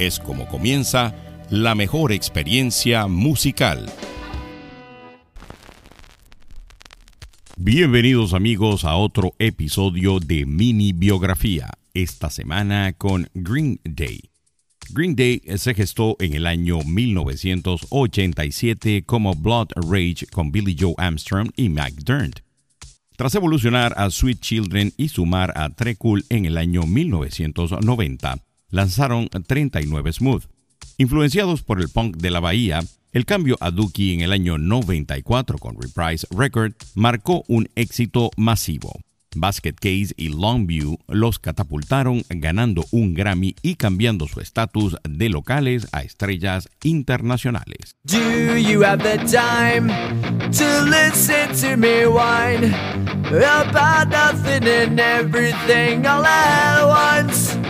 es como comienza la mejor experiencia musical. Bienvenidos amigos a otro episodio de Mini Biografía, esta semana con Green Day. Green Day se gestó en el año 1987 como Blood Rage con Billy Joe Armstrong y Mike Dirnt. Tras evolucionar a Sweet Children y sumar a Trecool en el año 1990, lanzaron 39 Smooth. Influenciados por el punk de la Bahía, el cambio a Dookie en el año 94 con Reprise Record marcó un éxito masivo. Basket Case y Longview los catapultaron ganando un Grammy y cambiando su estatus de locales a estrellas internacionales. Do you have the time to listen to me whine about nothing and everything all at once?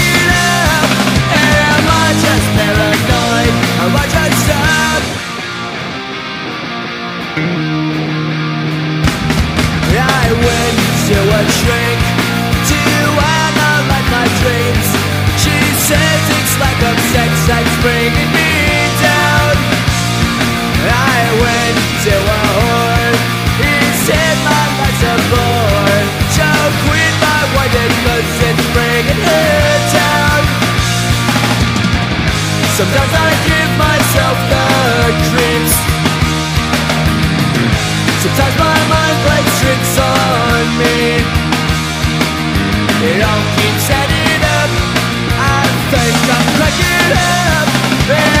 that's bringing me down. I went to a I'm cracking up.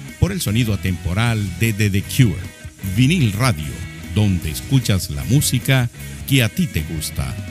el sonido atemporal de The Cure, Vinil Radio, donde escuchas la música que a ti te gusta.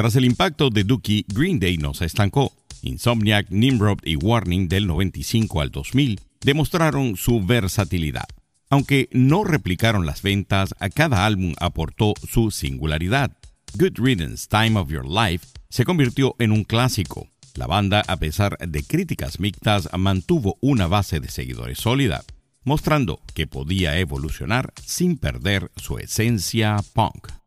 Tras el impacto de Dookie, Green Day no se estancó. Insomniac, Nimrod y Warning del 95 al 2000 demostraron su versatilidad. Aunque no replicaron las ventas, a cada álbum aportó su singularidad. Good Riddance, Time of Your Life se convirtió en un clásico. La banda, a pesar de críticas mixtas, mantuvo una base de seguidores sólida, mostrando que podía evolucionar sin perder su esencia punk.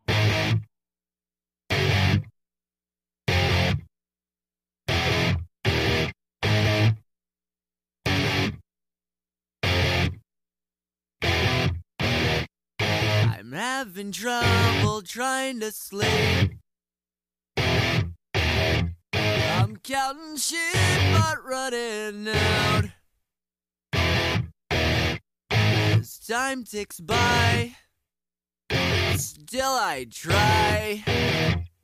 I'm having trouble trying to sleep. I'm counting sheep but running out. As time ticks by, still I try.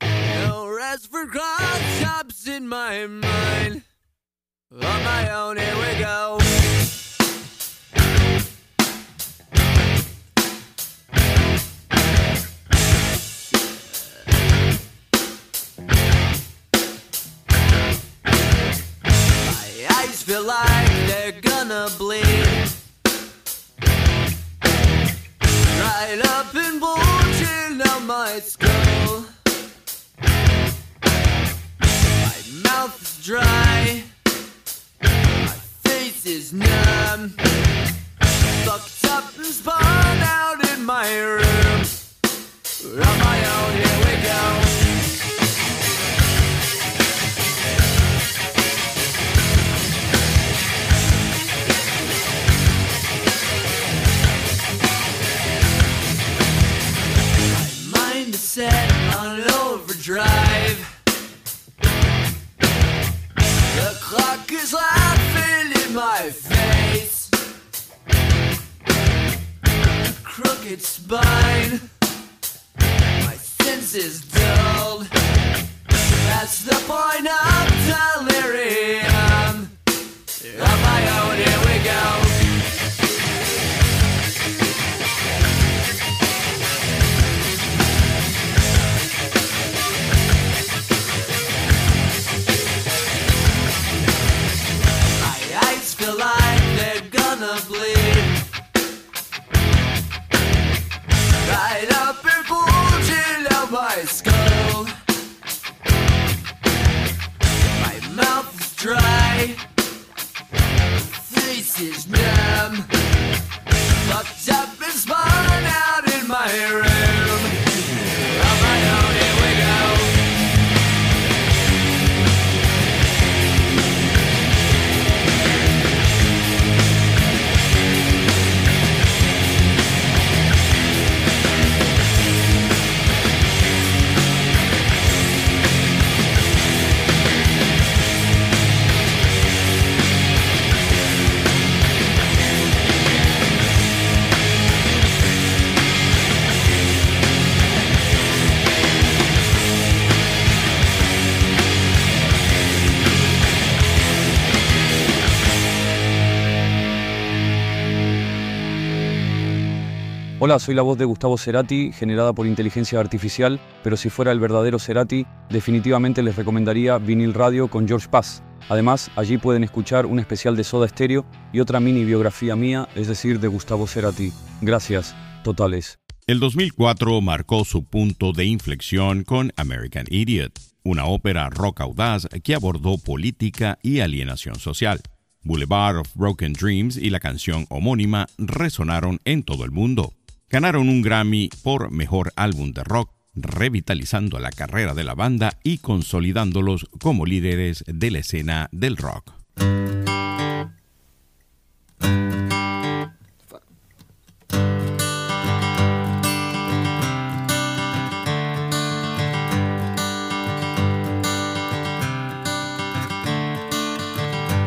No rest for cross in my mind. On my own, here we go. Feel like they're gonna bleed. Right up and bulging out my skull. My mouth is dry. My face is numb. Fucked up and spun out in my room. On my own, here is laughing in my face. Crooked spine, my senses dulled. That's the point of delirium. Out my mouth is dry. Face is numb. Fucked up and spun out in my room. Hola, soy la voz de Gustavo Cerati, generada por inteligencia artificial, pero si fuera el verdadero Cerati, definitivamente les recomendaría Vinil Radio con George Paz. Además, allí pueden escuchar un especial de Soda Stereo y otra mini biografía mía, es decir, de Gustavo Cerati. Gracias, totales. El 2004 marcó su punto de inflexión con American Idiot, una ópera rock audaz que abordó política y alienación social. Boulevard of Broken Dreams y la canción homónima resonaron en todo el mundo. Ganaron un Grammy por Mejor Álbum de Rock, revitalizando la carrera de la banda y consolidándolos como líderes de la escena del rock.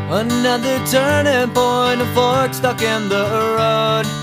Another turning point, a fork stuck in the road.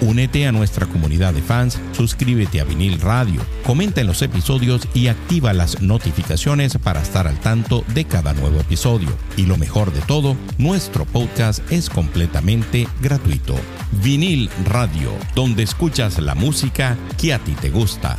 Únete a nuestra comunidad de fans, suscríbete a Vinil Radio, comenta en los episodios y activa las notificaciones para estar al tanto de cada nuevo episodio. Y lo mejor de todo, nuestro podcast es completamente gratuito. Vinil Radio, donde escuchas la música que a ti te gusta.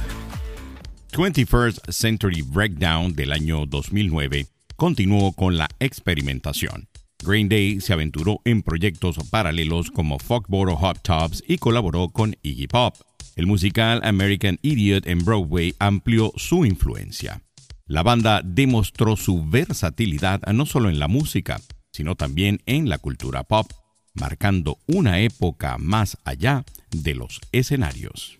21st Century Breakdown del año 2009 continuó con la experimentación. Green Day se aventuró en proyectos paralelos como Foxboro Hot Tops y colaboró con Iggy Pop. El musical American Idiot en Broadway amplió su influencia. La banda demostró su versatilidad no solo en la música, sino también en la cultura pop, marcando una época más allá de los escenarios.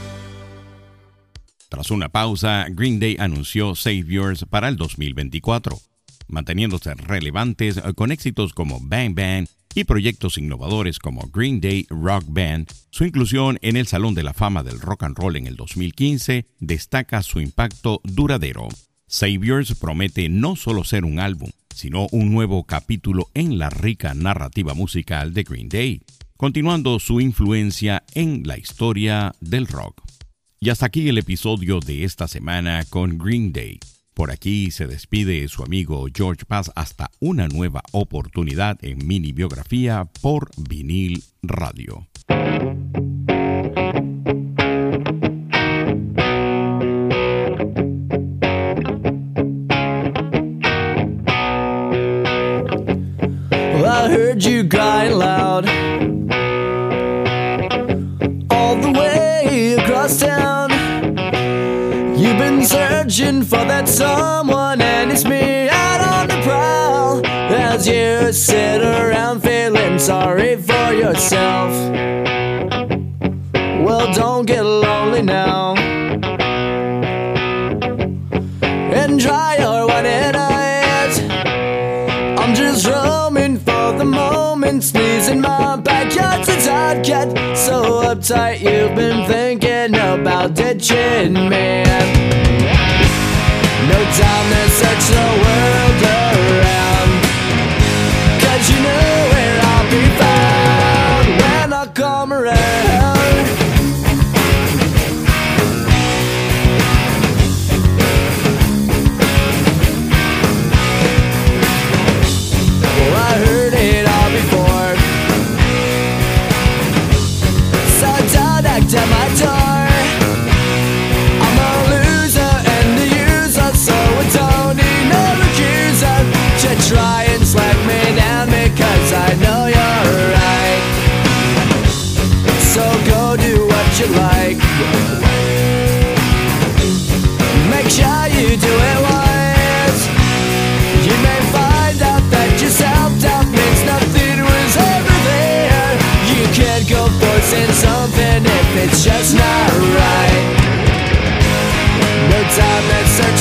Tras una pausa, Green Day anunció Saviors para el 2024, manteniéndose relevantes con éxitos como Bang Bang y proyectos innovadores como Green Day Rock Band. Su inclusión en el Salón de la Fama del Rock and Roll en el 2015 destaca su impacto duradero. Saviors promete no solo ser un álbum, sino un nuevo capítulo en la rica narrativa musical de Green Day, continuando su influencia en la historia del rock. Y hasta aquí el episodio de esta semana con Green Day. Por aquí se despide su amigo George Paz hasta una nueva oportunidad en mini biografía por vinil radio. I heard you crying loud searching for that someone, and it's me out on the prowl. As you sit around feeling sorry for yourself. Well, don't get lonely now. And dry your one-eyed eyes. I'm just roaming for the moment, sneezing my backyard's a tight cat. So uptight, you've been thinking about ditching me down there such a world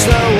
slow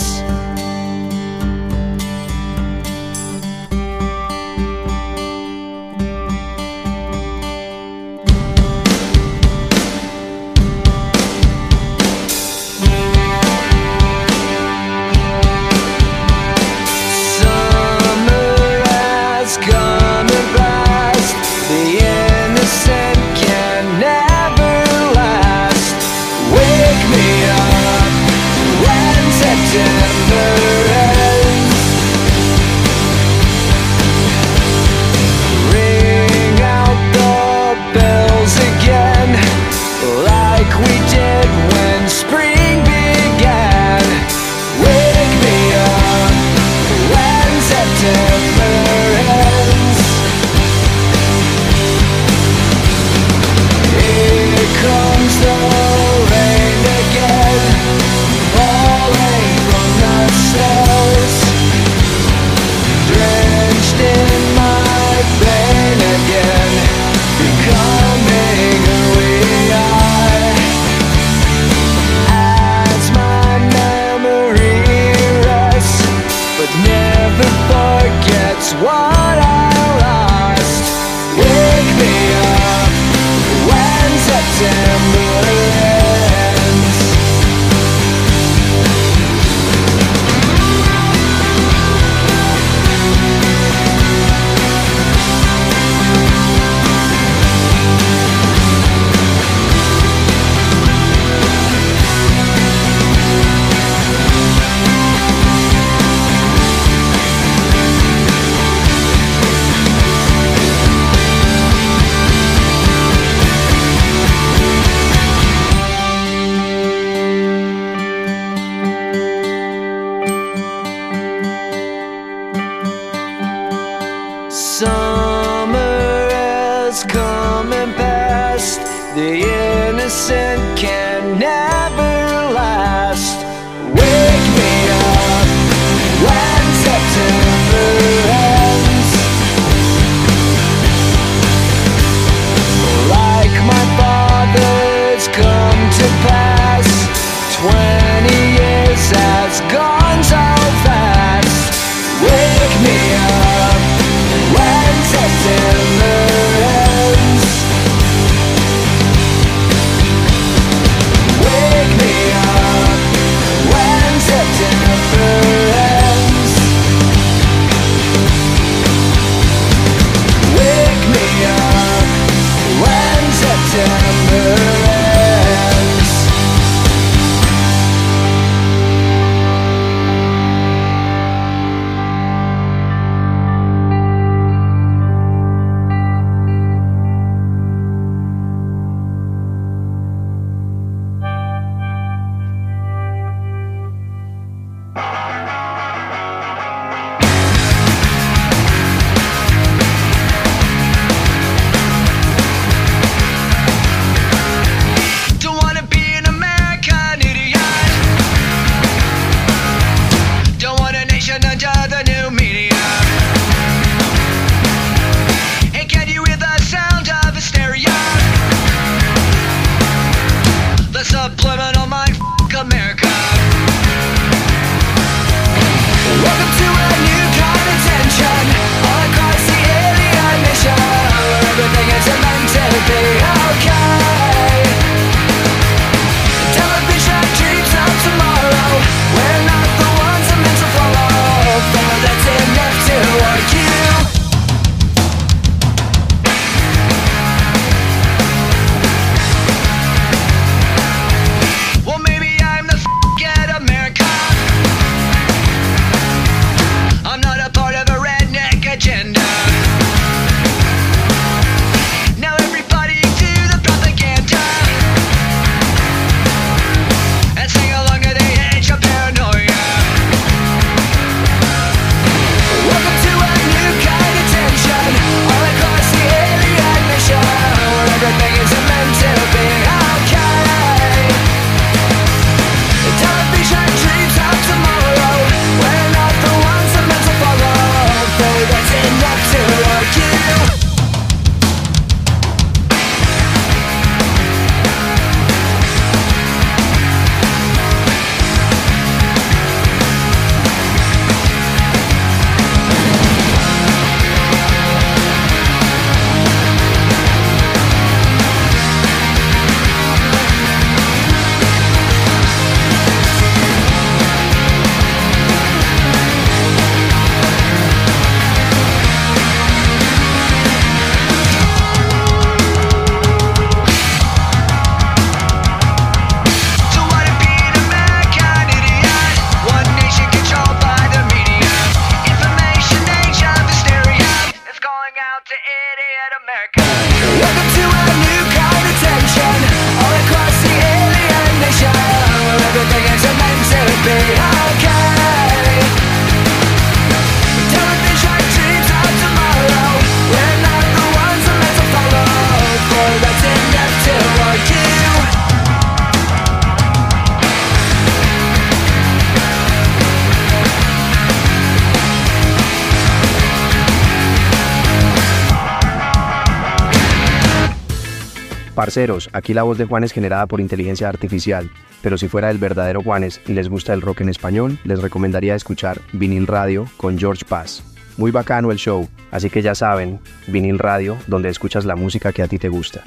Aquí la voz de Juanes generada por inteligencia artificial, pero si fuera el verdadero Juanes y les gusta el rock en español, les recomendaría escuchar Vinil Radio con George Paz. Muy bacano el show, así que ya saben, Vinil Radio, donde escuchas la música que a ti te gusta.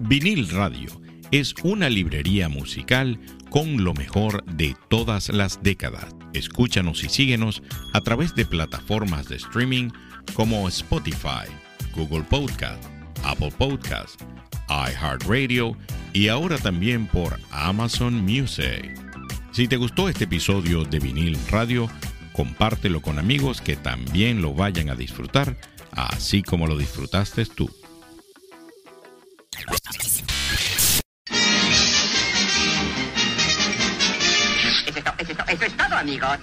Vinil Radio es una librería musical con lo mejor de todas las décadas. Escúchanos y síguenos a través de plataformas de streaming como Spotify, Google Podcast, Apple Podcast, iHeartRadio y ahora también por Amazon Music. Si te gustó este episodio de Vinil Radio, compártelo con amigos que también lo vayan a disfrutar, así como lo disfrutaste tú. Eso es, todo, amigos.